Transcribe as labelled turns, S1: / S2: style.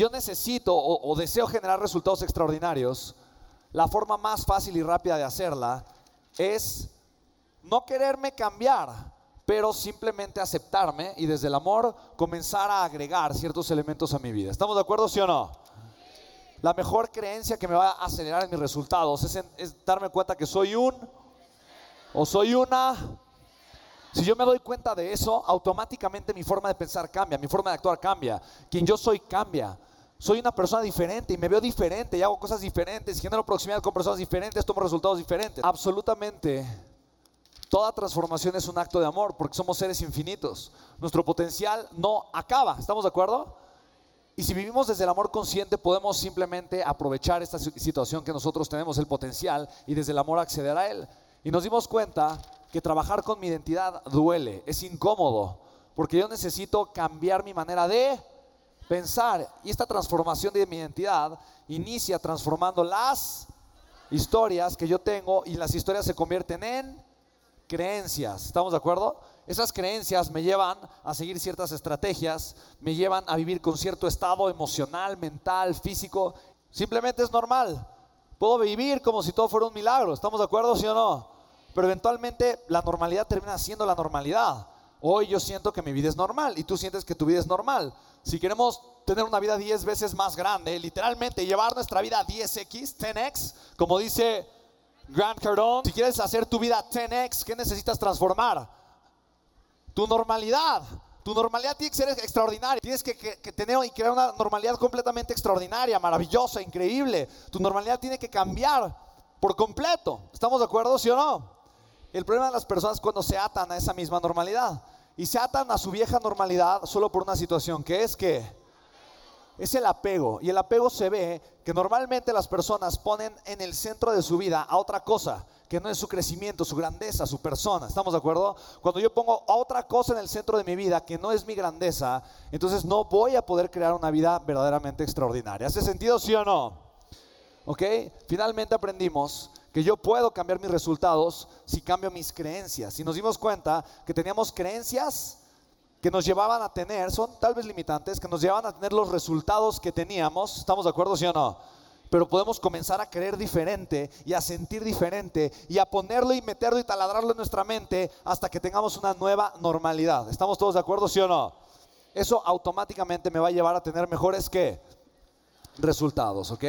S1: yo necesito o, deseo generar resultados extraordinarios, la forma más fácil y rápida de hacerla es no quererme cambiar, pero simplemente aceptarme y desde el amor comenzar a agregar ciertos elementos a mi vida. ¿Estamos de acuerdo, sí o no? La mejor creencia que me va a acelerar en mis resultados es, es darme cuenta que soy un o soy una. Si yo me doy cuenta de eso, automáticamente mi forma de pensar cambia, mi forma de actuar cambia, quien yo soy cambia. Soy una persona diferente y me veo diferente y hago cosas diferentes, y genero proximidad con personas diferentes, tomo resultados diferentes. Absolutamente Toda transformación es un acto de amor porque somos seres infinitos. Nuestro potencial no acaba, ¿estamos de acuerdo? Y si vivimos desde el amor consciente podemos simplemente aprovechar esta si- situación que nosotros tenemos, el potencial, y desde el amor acceder a él. Y nos dimos cuenta que trabajar con mi identidad duele, es incómodo, porque yo necesito cambiar mi manera de pensar. Y esta transformación de mi identidad inicia transformando las historias que yo tengo y las historias se convierten en creencias. ¿Estamos de acuerdo? Esas creencias me llevan a seguir ciertas estrategias, me llevan a vivir con cierto estado emocional, mental, físico. Simplemente es normal. Puedo vivir como si todo fuera un milagro. ¿Estamos de acuerdo, sí o no? Pero eventualmente la normalidad termina siendo la normalidad. Hoy yo siento que mi vida es normal y tú sientes que tu vida es normal. Si queremos tener una vida 10 veces más grande, literalmente llevar nuestra vida a 10x, 10x, como dice Grant Cardone, si quieres hacer tu vida 10x, ¿qué necesitas transformar? Tu normalidad. Tu normalidad tiene que ser extraordinaria. Tienes que, tener y crear una normalidad completamente extraordinaria, maravillosa, increíble. Tu normalidad tiene que cambiar por completo. ¿Estamos de acuerdo, sí o no? El problema de las personas es cuando se atan a esa misma normalidad. Y se atan a su vieja normalidad solo por una situación, que es que es el apego. Y el apego se ve que normalmente las personas ponen en el centro de su vida a otra cosa, que no es su crecimiento, su grandeza, su persona. ¿Estamos de acuerdo? Cuando yo pongo a otra cosa en el centro de mi vida que no es mi grandeza, entonces no voy a poder crear una vida verdaderamente extraordinaria. ¿Hace sentido, sí o no? ¿Ok? Finalmente aprendimos que yo puedo cambiar mis resultados si cambio mis creencias. Si nos dimos cuenta que teníamos creencias que nos llevaban a tener, son tal vez limitantes, que nos llevaban a tener los resultados que teníamos, ¿estamos de acuerdo, sí o no? Pero podemos comenzar a creer diferente y a sentir diferente y a ponerlo y meterlo y taladrarlo en nuestra mente hasta que tengamos una nueva normalidad. ¿Estamos todos de acuerdo, sí o no? Eso automáticamente me va a llevar a tener mejores que resultados, ¿ok?